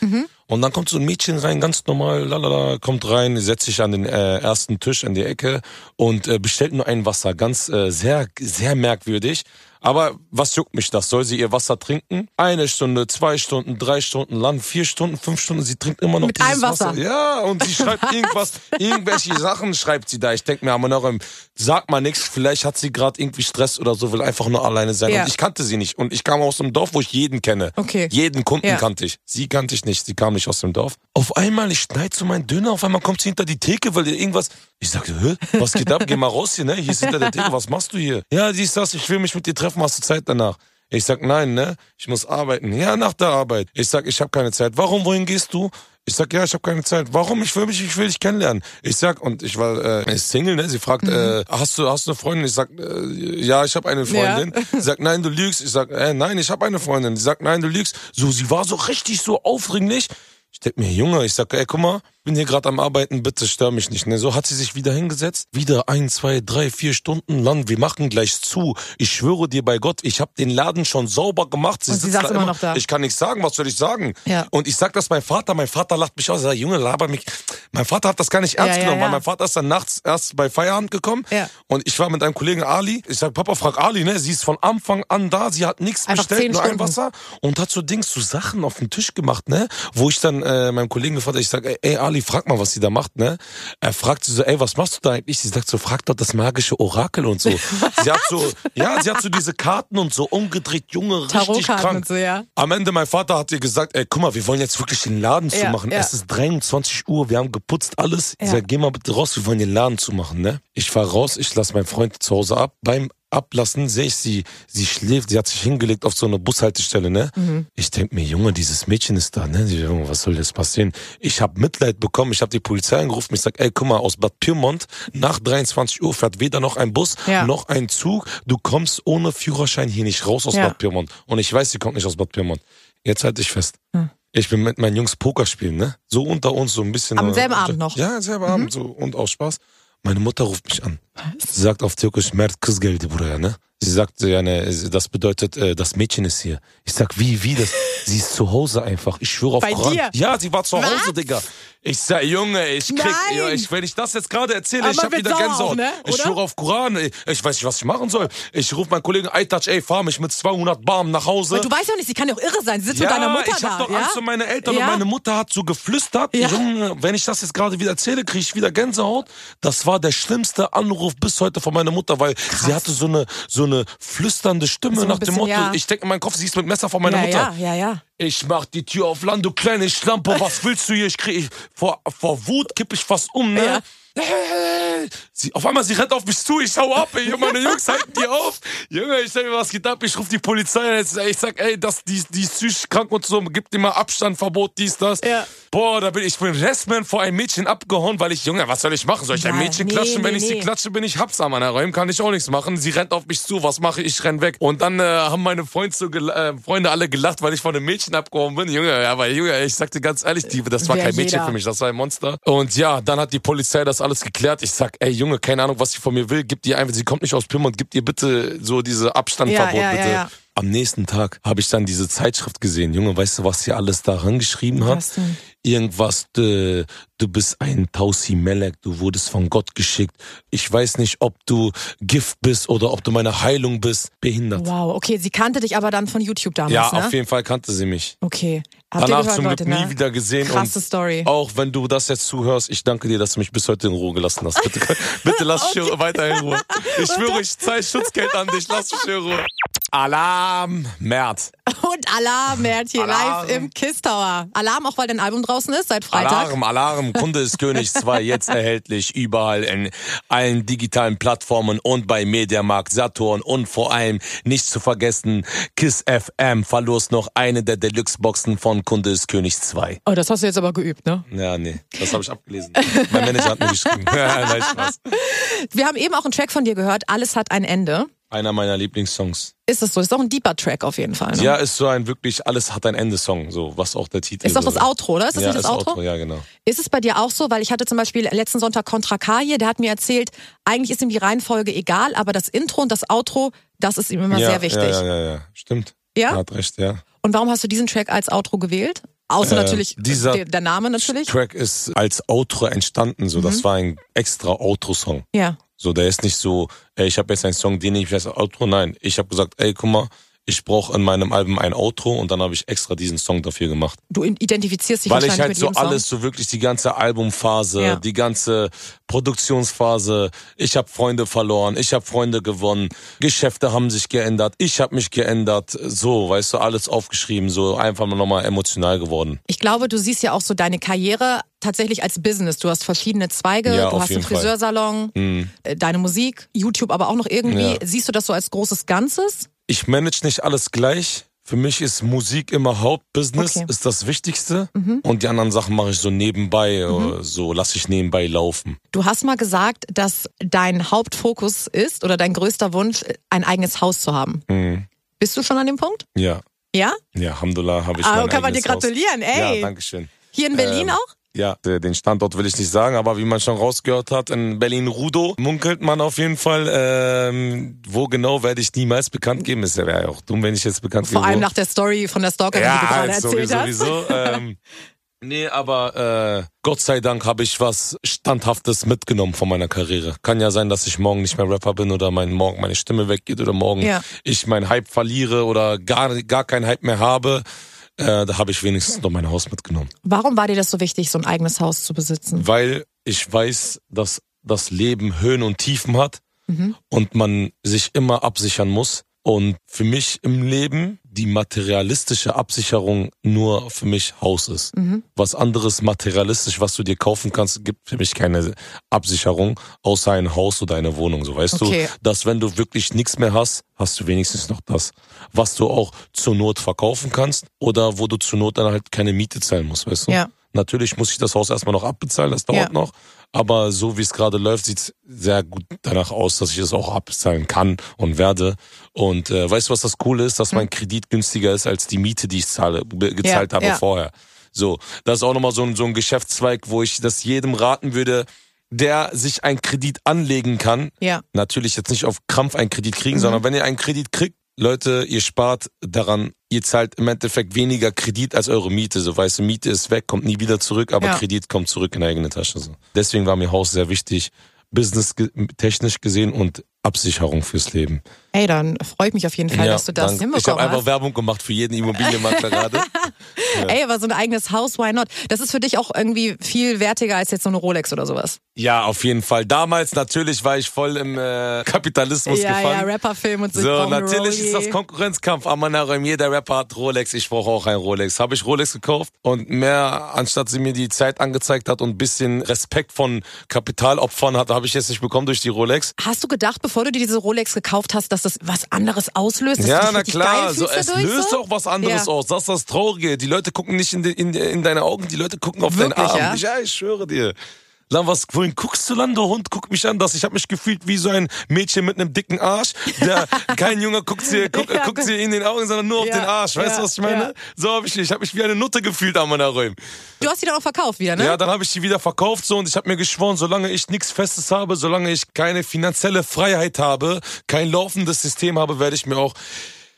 Und dann kommt so ein Mädchen rein, ganz normal, lalala, kommt rein, setzt sich an den äh, ersten Tisch in die Ecke und äh, bestellt nur ein Wasser. Ganz äh, sehr, sehr merkwürdig. Aber was juckt mich das? Soll sie ihr Wasser trinken? Eine Stunde, zwei Stunden, drei Stunden lang, vier Stunden, fünf Stunden. Sie trinkt immer noch Mit dieses einem Wasser. Ja, und sie schreibt irgendwas, irgendwelche Sachen schreibt sie da. Ich denke mir, aber noch, sag mal nichts. Vielleicht hat sie gerade irgendwie Stress oder so, will einfach nur alleine sein. Ja. Und ich kannte sie nicht. Und ich kam aus einem Dorf, wo ich jeden kenne. Okay. Jeden Kunden Ja. kannte ich. Sie kannte ich nicht. Sie kam nicht aus dem Dorf. Auf einmal, ich schneid so meinen Döner. Auf einmal kommt sie hinter die Theke, weil ihr irgendwas. Ich sagte, hä? Was geht ab? Geh mal raus hier, ne? Hier ist hinter der Theke. Was machst du hier? Ja, sie ist das. Ich will mich mit dir treffen. Hast du Zeit danach? Ich sag, nein, ne? Ich muss arbeiten. Ja, nach der Arbeit. Ich sag, ich habe keine Zeit. Warum? Wohin gehst du? Ich sag, ja, ich habe keine Zeit. Warum? Ich will mich, ich will dich kennenlernen. Ich sag, und ich war äh, Single, ne? Sie fragt, äh, hast du, hast du eine Freundin? Ich sag, äh, ja, ich habe eine Freundin. Sie sagt, nein, du lügst. Ich sag, äh, nein, ich habe eine Freundin. Sie sagt, nein, du lügst. So, sie war so richtig so aufdringlich. Ich denk mir, Junge, ich sag, ey, guck mal, bin hier gerade am Arbeiten, bitte stör mich nicht. Ne? So hat sie sich wieder hingesetzt. Wieder ein, zwei, drei, vier Stunden lang. Wir machen gleich zu. Ich schwöre dir bei Gott, ich habe den Laden schon sauber gemacht. Und sie sitzt saß immer noch da. Ich kann nichts sagen, was soll ich sagen? Ja. Und ich sag das meinem Vater, mein Vater lacht mich aus. Er sagt, Junge, laber mich. Mein Vater hat das gar nicht ernst Ja, ja, genommen, ja. weil mein Vater ist dann nachts erst bei Feierabend gekommen. Ja. Und ich war mit einem Kollegen Ali. Ich sag, Papa, frag Ali, ne? Sie ist von Anfang an da. Sie hat nichts Einfach bestellt, nur ein. Wasser. Und hat so Dings, so Sachen auf den Tisch gemacht, ne? Wo ich dann äh, meinem Kollegen gefragt habe, ich sag, ey, ey, Ali, frag mal, was sie da macht, ne? Er fragt sie so, ey, was machst du da eigentlich? Sie sagt so, frag doch das magische Orakel und so. sie hat so, ja, sie hat so diese Karten und so umgedreht, Junge, richtig krank. und so, ja. Am Ende, mein Vater hat ihr gesagt, ey, guck mal, wir wollen jetzt wirklich den Laden Ja, zumachen. ja. Es ist 23 Uhr, wir haben geputzt, alles. Ich Ja. sag, geh mal bitte raus, wir wollen den Laden zumachen, ne? Ich fahr raus, ich lass meinen Freund zu Hause ab. Beim Ablassen sehe ich sie, sie schläft, sie hat sich hingelegt auf so eine Bushaltestelle, ne? Mhm. Ich denk mir, Junge, dieses Mädchen ist da, ne? Junge, was soll jetzt passieren? Ich habe Mitleid bekommen, ich habe die Polizei angerufen, ich sag, ey, guck mal, aus Bad Pyrmont nach 23 Uhr fährt weder noch ein Bus, Ja. noch ein Zug. Du kommst ohne Führerschein hier nicht raus aus Ja. Bad Pyrmont. Und ich weiß, sie kommt nicht aus Bad Pyrmont. Jetzt halte ich fest. Hm. Ich bin mit meinen Jungs Poker spielen, ne? So unter uns, so ein bisschen. Am äh, selben Abend noch? Mhm. Ja, selben Abend, so und aus Spaß. Meine Mutter ruft mich an. Sie sagt auf Türkisch, Mert Kızgeldi buraya, ne? Sie sagt, ja, ne, das bedeutet, äh, das Mädchen ist hier. Ich sag, wie, wie das? Sie ist zu Hause einfach. Ich schwöre auf Bei Koran. dir? Ja, sie war zu Was? Hause, Digga. Ich sag, Junge, ich krieg, ja, ich, wenn ich das jetzt gerade erzähle, Aber ich hab wieder Gänsehaut. ne? Ich schwöre auf Koran, ey. ich weiß nicht, was ich machen soll. Ich rufe meinen Kollegen Aytac, ey, fahr mich mit 200 Barm nach Hause. Weil du weißt ja nicht, sie kann ja auch irre sein. Sie sitzt Ja, mit deiner Mutter ich hab da. doch ja? Angst um meine Eltern Ja. und meine Mutter hat so geflüstert. Ja. Junge, wenn ich das jetzt gerade wieder erzähle, kriege ich wieder Gänsehaut. Das war der schlimmste Anruf bis heute von meiner Mutter, weil sie hatte so eine so eine flüsternde Stimme So nach dem bisschen, Motto, ja. ich denke in meinem Kopf, sie ist mit Messer von meiner ja, Mutter. ja, ja, ja. Ich mach die Tür auf Land, du kleine Schlampe, was willst du hier? Ich krieg ich, vor, vor Wut kipp ich fast um, ne? Ja. Sie, auf einmal, sie rennt auf mich zu, ich hau ab, ey, meine Jungs halten die auf. Junge, ich sag mir, was geht ab? Ich ruf die Polizei, ich sag, ey, das, die, die ist psychisch krank und so, gib dir mal Abstand, Verbot, dies, das. Ja. Boah, da bin ich, ich bin Restman vor einem Mädchen abgehauen, weil ich, Junge, was soll ich machen? Soll ich ein Nein, Mädchen nee, klatschen? Wenn nee, ich sie nee. klatsche, bin ich Habs an meiner Räumen, kann ich auch nichts machen. Sie rennt auf mich zu, was mache ich? Ich renn weg. Und dann äh, haben meine Freunde, so äh, Freunde alle gelacht, weil ich von einem Mädchen abgehauen bin. Junge, aber Junge, ich sagte ganz ehrlich, die, das war Wär kein Mädchen jeder. für mich, das war ein Monster. Und ja, dann hat die Polizei das alles geklärt. Ich sag, ey Junge, keine Ahnung, was sie von mir will. Gib ihr einfach, sie kommt nicht aus Pyrmont, gib ihr bitte so diese Abstandverbot, Ja, ja, ja, bitte. ja. Am nächsten Tag habe ich dann diese Zeitschrift gesehen. Junge, weißt du, was sie alles da rangeschrieben hat? Irgendwas, äh, du bist ein Tausi Melek, du wurdest von Gott geschickt. Ich weiß nicht, ob du Gift bist oder ob du meine Heilung bist. Behindert. Wow, okay, sie kannte dich aber dann von YouTube damals, ja, ne? auf jeden Fall kannte sie mich. Okay. Habt Danach gehört, zum Glück Leute, nie ne? wieder gesehen. Krasse und Story. Auch wenn du das jetzt zuhörst, ich danke dir, dass du mich bis heute in Ruhe gelassen hast. Bitte, bitte lass mich weiter in Ruhe. Ich schwöre, ich zahle Schutzgeld an dich. Lass mich in Ruhe. Alarm, Mert. Und Alarm, Mert, hier Alarm. live im Kiss Tower. Alarm auch, weil dein Album draußen ist, seit Freitag. Alarm, Alarm, Kunde ist König 2 jetzt erhältlich überall in allen digitalen Plattformen und bei Mediamarkt, Saturn und vor allem nicht zu vergessen Kiss FM verlost noch eine der Deluxe-Boxen von Kunde ist König 2. Oh, das hast du jetzt aber geübt, ne? Ja, nee, das habe ich abgelesen. mein Manager hat mir geschrieben. Nein, Spaß. Wir haben eben auch einen Track von dir gehört, Alles hat ein Ende. Einer meiner Lieblingssongs. Ist es so? Ist doch ein deeper Track auf jeden Fall. Ne? Ja, ist so ein wirklich alles hat ein Ende Song, so was auch der Titel Ist doch so das Outro, oder? Ist das ja, nicht das ist Outro? Ja, genau. Ist es bei dir auch so? Weil ich hatte zum Beispiel letzten Sonntag Contra K hier, der hat mir erzählt, eigentlich ist ihm die Reihenfolge egal, aber das Intro und das Outro, das ist ihm immer ja, sehr wichtig. Ja, ja, ja, ja. Stimmt. Ja? Er hat recht, ja. Und warum hast du diesen Track als Outro gewählt? Außer Äh, natürlich dieser der, der Name natürlich. Track ist als Outro entstanden, so Mhm. das war ein extra Outro-Song. Ja. So, der ist nicht so, ey, ich habe jetzt einen Song, den ich als Outro. Nein, ich habe gesagt, ey, guck mal, ich brauche in meinem Album ein Outro und dann habe ich extra diesen Song dafür gemacht. Du identifizierst dich Weil ich halt so alles, so wirklich die ganze Albumphase, Ja. die ganze Produktionsphase, ich habe Freunde verloren, ich habe Freunde gewonnen, Geschäfte haben sich geändert, ich habe mich geändert, so, weißt du, alles aufgeschrieben, so einfach nochmal emotional geworden. Ich glaube, du siehst ja auch so deine Karriere tatsächlich als Business. Du hast verschiedene Zweige, Ja, du hast einen. Friseursalon, Mhm. äh, deine Musik, YouTube aber auch noch irgendwie. Ja. Siehst du das so als großes Ganzes? Ich manage nicht alles gleich. Für mich ist Musik immer Hauptbusiness, Okay. Mhm. ist das Wichtigste. Und die anderen Sachen mache ich so nebenbei, äh, so lasse ich nebenbei laufen. Du hast mal gesagt, dass dein Hauptfokus ist oder dein größter Wunsch, ein eigenes Haus zu haben. Mhm. Bist du schon an dem Punkt? Ja, Ja? ja, Alhamdulillah habe ich Ah, kann man dir eigenes Haus. gratulieren, ey. Ja, danke schön. Hier in Berlin Ähm, auch? Ja, den Standort will ich nicht sagen, aber wie man schon rausgehört hat, in Berlin-Rudow munkelt man auf jeden Fall. Ähm, wo genau werde ich niemals bekannt geben. Es wäre ja auch dumm, wenn ich jetzt bekannt Vor gebe. allem wo. nach der Story von der Stalkerin, die du Ja, gerade halt erzählt sowieso, hast. sowieso. ähm, nee, aber äh, Gott sei Dank habe ich was Standhaftes mitgenommen von meiner Karriere. Kann ja sein, dass ich morgen nicht mehr Rapper bin oder mein, morgen meine Stimme weggeht oder morgen Ja. ich meinen Hype verliere oder gar, gar keinen Hype mehr habe. Äh, da habe ich wenigstens noch mein Haus mitgenommen. Warum war dir das so wichtig, so ein eigenes Haus zu besitzen? Weil ich weiß, dass das Leben Höhen und Tiefen hat Mhm. und man sich immer absichern muss. Und für mich im Leben die materialistische Absicherung nur für mich Haus ist. Mhm. Was anderes materialistisch, was du dir kaufen kannst, gibt für mich keine Absicherung, außer ein Haus oder eine Wohnung. So weißt Okay. du, dass wenn du wirklich nichts mehr hast, hast du wenigstens noch das, was du auch zur Not verkaufen kannst oder wo du zur Not dann halt keine Miete zahlen musst, weißt du? Ja. Natürlich muss ich das Haus erstmal noch abbezahlen, das dauert Ja. noch. Aber so wie es gerade läuft, sieht's sehr gut danach aus, dass ich es auch abbezahlen kann und werde. Und äh, weißt du, was das Coole ist? Dass mein Kredit günstiger ist als die Miete, die ich zahle, gezahlt Ja, habe ja. vorher. So, das ist auch nochmal so ein, so ein Geschäftszweig, wo ich das jedem raten würde, der sich einen Kredit anlegen kann. Ja. Natürlich jetzt nicht auf Krampf einen Kredit kriegen, Mhm. sondern wenn ihr einen Kredit kriegt, Leute, ihr spart daran, ihr zahlt im Endeffekt weniger Kredit als eure Miete. So weißt du, Miete ist weg, kommt nie wieder zurück, aber Ja. Kredit kommt zurück in die eigene Tasche. So. Deswegen war mir Haus sehr wichtig, business technisch gesehen und Absicherung fürs Leben. Ey, dann freue ich mich auf jeden Fall, dass du das danke. Ich hinbekommen habe einfach hast. Werbung gemacht für jeden Immobilienmakler gerade. Ey, aber so ein eigenes Haus, why not? Das ist für dich auch irgendwie viel wertiger als jetzt so eine Rolex oder sowas. Ja, auf jeden Fall. Damals natürlich war ich voll im äh, Kapitalismus ja, gefangen. ja, Rapperfilm und so. ich So, natürlich ist das. Konkurrenzkampf. Amanarim, jeder Rapper hat Rolex. Ich brauche auch ein Rolex. Habe ich Rolex gekauft und mehr, anstatt sie mir die Zeit angezeigt hat und ein bisschen Respekt von Kapitalopfern hat, habe ich jetzt nicht bekommen durch die Rolex. Hast du gedacht, bevor du dir diese Rolex gekauft hast, dass das was anderes auslöst? Ja, na klar, so, es löst so? auch was anderes Ja. aus. Das ist das Traurige. Die Leute gucken nicht in, de, in, in deine Augen, die Leute gucken auf deinen Wirklich, Arm. ja? Ja, ich schwöre dir. Lan, was, wohin guckst du, Lando? Hund, guck mich an. Das, ich habe mich gefühlt wie so ein Mädchen mit einem dicken Arsch. Der, kein Junge guckt sie, guck, Ja. guckt sie in den Augen, sondern nur auf Ja, den Arsch. Weißt ja, du, was ich meine? ja. So habe ich, ich habe mich wie eine Nutte gefühlt an meiner Räume. Du hast die dann auch verkauft wieder, ne? Ja, dann habe ich die wieder verkauft so und ich habe mir geschworen, solange ich nichts Festes habe, solange ich keine finanzielle Freiheit habe, kein laufendes System habe, werde ich mir auch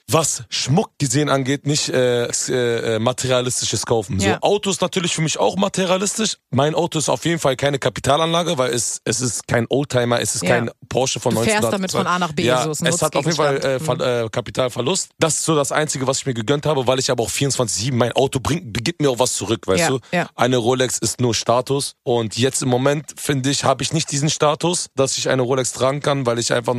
was Schmuck gesehen angeht, nicht äh, äh, äh, materialistisches kaufen. Ja. So Autos natürlich für mich auch materialistisch. Mein Auto ist auf jeden Fall keine Kapitalanlage, weil es es ist kein Oldtimer, es ist Ja. kein Porsche von Du 1900. fährst damit von A nach B, Ja, so ein es hat auf jeden Fall äh. Ver äh, Kapitalverlust. Das ist so das Einzige, was ich mir gegönnt habe, weil ich aber auch 24/7 mein Auto bringt, gibt mir auch was zurück, weißt Ja, du? ja. Eine Rolex ist nur Status und jetzt im Moment finde ich, habe ich nicht diesen Status, dass ich eine Rolex tragen kann, weil ich einfach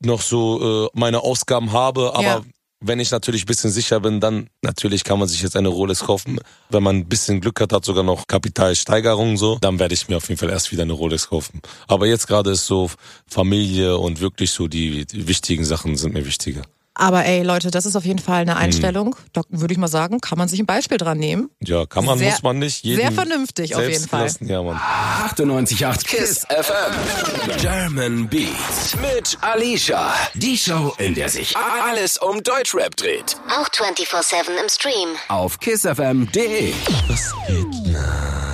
noch so äh, meine Ausgaben habe, aber Ja. Wenn ich natürlich ein bisschen sicher bin, dann natürlich kann man sich jetzt eine Rolex kaufen. Wenn man ein bisschen Glück hat, hat sogar noch Kapitalsteigerungen so, dann werde ich mir auf jeden Fall erst wieder eine Rolex kaufen. Aber jetzt gerade ist so Familie und wirklich so die, die wichtigen Sachen sind mir wichtiger. Aber ey, Leute, das ist auf jeden Fall eine Einstellung. Da würde ich mal sagen, kann man sich ein Beispiel dran nehmen. Ja, kann man, Sehr- muss man nicht. Jeden sehr vernünftig auf jeden Fall. Ja, Mann. 98.8 KISS FM. German Beats mit Alicia. Die Show, in der sich alles um Deutschrap dreht. Auch 24-7 im Stream. Auf kissfm.de. Was geht?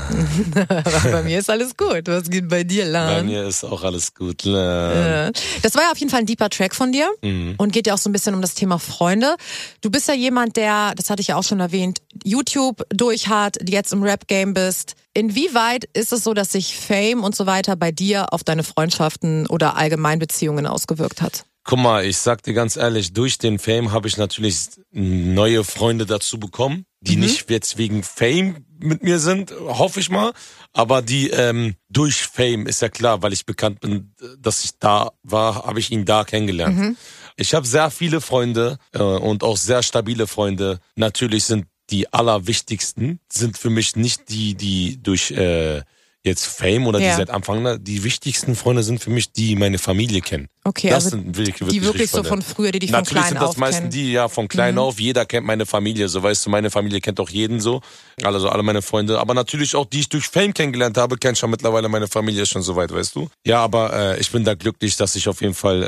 bei mir ist alles gut. Was geht bei dir, Bei Lan? mir ist auch alles gut. Lan. Das war ja auf jeden Fall ein deeper Track von dir Mhm. und geht ja auch so ein bisschen um das Thema Freunde. Du bist ja jemand, der, das hatte ich ja auch schon erwähnt, YouTube durch hat, jetzt im Rap-Game bist. Inwieweit ist es so, dass sich Fame und so weiter bei dir auf deine Freundschaften oder Allgemeinbeziehungen ausgewirkt hat? Guck mal, ich sag dir ganz ehrlich, durch den Fame habe ich natürlich neue Freunde dazu bekommen, die Mhm. nicht jetzt wegen Fame mit mir sind, hoffe ich mal, aber die ähm, durch Fame ist ja klar, weil ich bekannt bin, dass ich da war, habe ich ihn da kennengelernt. Mhm. Ich habe sehr viele Freunde äh, und auch sehr stabile Freunde. Natürlich sind die allerwichtigsten sind für mich nicht die, die durch äh, jetzt Fame oder Ja. die seit Anfang an, die wichtigsten Freunde sind für mich die meine Familie kennen. Okay, das also sind wirklich, wirklich, die wirklich so von früher, die dich Natürlich von klein sind das meisten. Mhm. die, ja, von klein auf. Jeder kennt meine Familie, so weißt du, meine Familie kennt auch jeden so. Also alle meine Freunde. Aber natürlich auch, die ich durch Fame kennengelernt habe, kennt schon mittlerweile meine Familie schon so weit, weißt du. Ja, aber äh, ich bin da glücklich, dass ich auf jeden Fall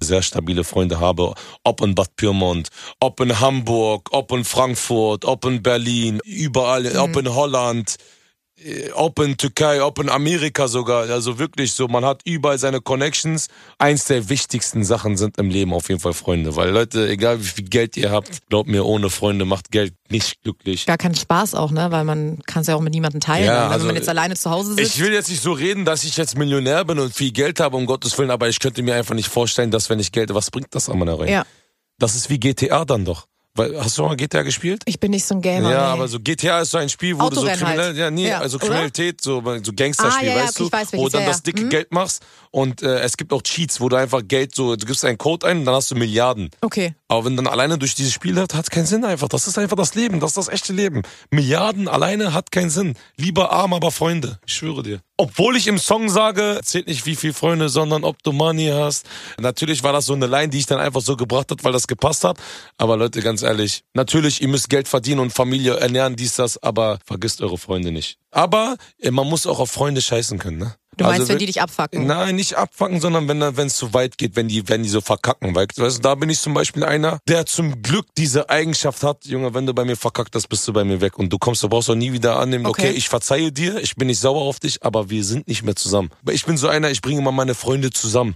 äh, sehr stabile Freunde habe. Ob in Bad Pyrmont, ob in Hamburg, ob in Frankfurt, ob in Berlin, überall, Mhm. ob in Holland. Äh, Ob in Türkei, ob in Amerika sogar. Also wirklich so, man hat überall seine Connections. Eins der wichtigsten Sachen sind im Leben auf jeden Fall Freunde. Weil Leute, egal wie viel Geld ihr habt, glaubt mir, ohne Freunde macht Geld nicht glücklich. Gar keinen Spaß auch, ne? Weil man kann es ja auch mit niemandem teilen. Ja, ne? Wenn also, man jetzt alleine zu Hause sitzt. Ich will jetzt nicht so reden, dass ich jetzt Millionär bin und viel Geld habe, um Gottes Willen, aber ich könnte mir einfach nicht vorstellen, dass wenn ich Geld, was bringt das an meiner Reihe? ja, Das ist wie GTA dann doch. Weil, hast du schon mal GTA gespielt? ich bin nicht so ein Gamer. Ja, nee. aber so GTA ist so ein Spiel, wo du so Autorennen kriminell, halt. ja, nee, Ja, also oder? Kriminalität, so, so Gangsterspiel, Ah, ja, ja, weißt okay, ich du, weiß, wo dann ja, das ja. dicke Mhm. Geld machst und äh, es gibt auch Cheats, wo du einfach Geld so, du gibst einen Code ein und dann hast du Milliarden. Okay. Aber wenn dann alleine durch dieses Spiel hat, hat keinen Sinn einfach. Das ist einfach das Leben, das ist das echte Leben. Milliarden alleine hat keinen Sinn. Lieber arm, aber Freunde. Ich schwöre dir. Obwohl ich im Song sage, zählt nicht wie viel Freunde, sondern ob du Money hast. Natürlich war das so eine Line, die ich dann einfach so gebracht hat, weil das gepasst hat. Aber Leute, ganz ehrlich, natürlich, ihr müsst Geld verdienen und Familie ernähren, dies, das, aber vergisst eure Freunde nicht. Aber äh, man muss auch auf Freunde scheißen können, ne? Du meinst, Also wenn die dich abfacken? Nein, nicht abfangen, sondern wenn wenn es zu weit geht, wenn die wenn die so verkacken, weißt du, da bin ich zum Beispiel einer, der zum Glück diese Eigenschaft hat, Junge, wenn du bei mir verkackt hast, bist du bei mir weg und du kommst, du brauchst auch nie wieder annehmen, okay. Okay. ich verzeihe dir, ich bin nicht sauer auf dich, aber wir sind nicht mehr zusammen. Ich bin so einer, ich bringe immer meine Freunde zusammen.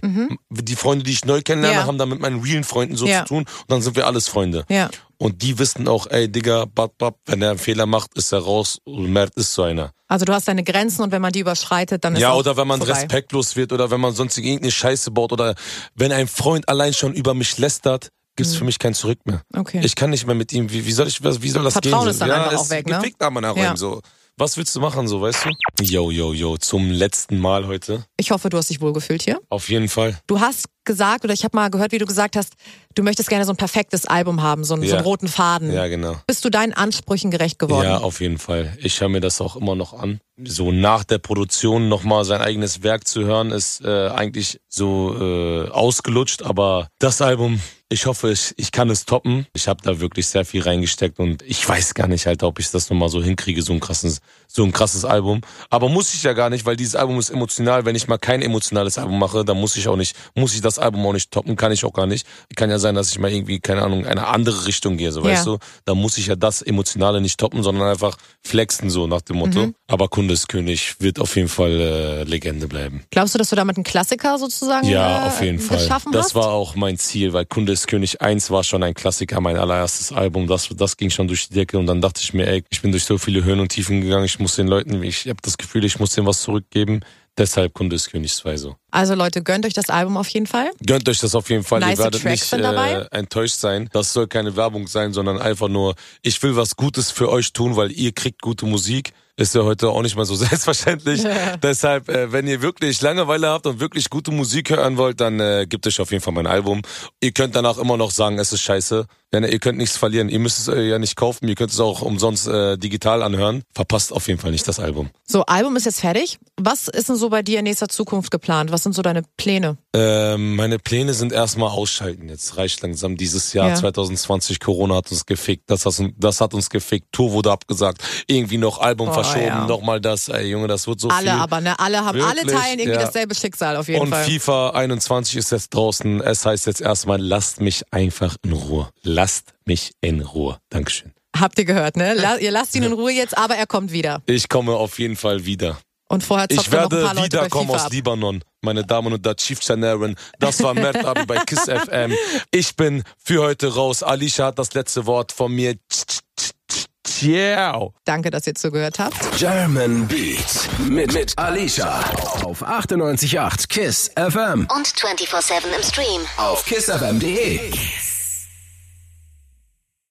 Die Freunde, die ich neu kennenlerne, Mhm. Ja. haben dann mit meinen realen Freunden so Ja. zu tun und dann sind wir alles Freunde. Ja. Und die wissen auch, ey Digga, bap, bap, wenn er einen Fehler macht, ist er raus und Mert ist so einer. Also du hast deine Grenzen und wenn man die überschreitet, dann ist Ja, oder wenn man vorbei. respektlos wird oder wenn man sonst irgendeine Scheiße baut oder wenn ein Freund allein schon über mich lästert, gibt's für mich kein Zurück mehr. Mhm. Okay. Ich kann nicht mehr mit ihm, wie, wie soll ich, wie soll das Vertrauen gehen? ist dann ja, einfach auch weg, ne? gefickt an meiner Ja. Räumen, so. Was willst du machen, so, weißt du? Yo, yo, yo, zum letzten Mal heute. Ich hoffe, du hast dich wohlgefühlt hier. Auf jeden Fall. Du hast gesagt, oder ich habe mal gehört, wie du gesagt hast, du möchtest gerne so ein perfektes Album haben, so, einen- so Ja. einen roten Faden. Ja, genau. Bist du deinen Ansprüchen gerecht geworden? Ja, auf jeden Fall. Ich höre mir das auch immer noch an. So nach der Produktion nochmal sein eigenes Werk zu hören, ist äh, eigentlich so äh, ausgelutscht. Aber das Album, ich hoffe, ich, ich kann es toppen. Ich habe da wirklich sehr viel reingesteckt und ich weiß gar nicht, halt, ob ich das nochmal so hinkriege, so ein krasses, so ein krasses Album. Aber muss ich ja gar nicht, weil dieses Album ist emotional. Wenn ich mal kein emotionales Album mache, dann muss ich auch nicht, muss ich das Album auch nicht toppen, kann ich auch gar nicht. Kann ja sein, dass ich mal irgendwie, keine Ahnung, eine andere Richtung gehe, so Ja. weißt du. Da muss ich ja das Emotionale nicht toppen, sondern einfach flexen, so nach dem Motto. Mhm. Aber Kunde ist König wird auf jeden Fall äh, Legende bleiben. Glaubst du, dass du damit einen Klassiker sozusagen Ja, äh, auf jeden Fall. geschaffen Das hast? war auch mein Ziel, weil Kunde ist König 1 war schon ein Klassiker, mein allererstes Album. Das, das ging schon durch die Decke und dann dachte ich mir, ey, ich bin durch so viele Höhen und Tiefen gegangen, ich muss den Leuten, ich habe das Gefühl, ich muss denen was zurückgeben. Deshalb Kunde ist König 2 so. Also Leute, gönnt euch das Album auf jeden Fall. Gönnt euch das auf jeden Fall. Nice Ihr werdet Tracks nicht äh, enttäuscht sein. Das soll keine Werbung sein, sondern einfach nur, ich will was Gutes für euch tun, weil ihr kriegt gute Musik. Ist ja heute auch nicht mal so selbstverständlich. Deshalb, äh, wenn ihr wirklich Langeweile habt und wirklich gute Musik hören wollt, dann äh, gebt euch auf jeden Fall mein Album. Ihr könnt danach immer noch sagen, es ist scheiße. Denn ihr könnt nichts verlieren. Ihr müsst es äh, ja nicht kaufen. Ihr könnt es auch umsonst äh, digital anhören. Verpasst auf jeden Fall nicht das Album. So, Album ist jetzt fertig. Was ist denn so bei dir in nächster Zukunft geplant? Was sind so deine Pläne? Ähm, meine Pläne sind erstmal ausschalten. Jetzt reicht langsam dieses Jahr Ja. 2020. Corona hat uns gefickt. Das hat, uns- das hat uns gefickt. Tour wurde abgesagt. Irgendwie noch Album Oh, verschoben. ja. Nochmal das. Ey, Junge, das wird so alle viel. aber, ne? Alle haben, alle Wirklich? teilen irgendwie Ja. dasselbe Schicksal auf jeden Und Fall. FIFA 21 ist jetzt draußen. Es heißt jetzt erstmal, lasst mich einfach in Ruhe. Lasst mich in Ruhe. Dankeschön. Habt ihr gehört, ne? La ihr lasst ihn in Ruhe jetzt, aber er kommt wieder. Ich komme auf jeden Fall wieder. Und vorher zockt Ich er noch ein werde paar wiederkommen aus ab. Libanon, meine Damen und Herren, Chief Chanaran. Das war Mert Abi bei KISS FM. Ich bin für heute raus. Alicia hat das letzte Wort von mir. Ciao. Danke, dass ihr zugehört habt. German Beat mit, mit Alicia auf 98.8 KISS FM Und 24-7 im Stream. auf kissfm.de.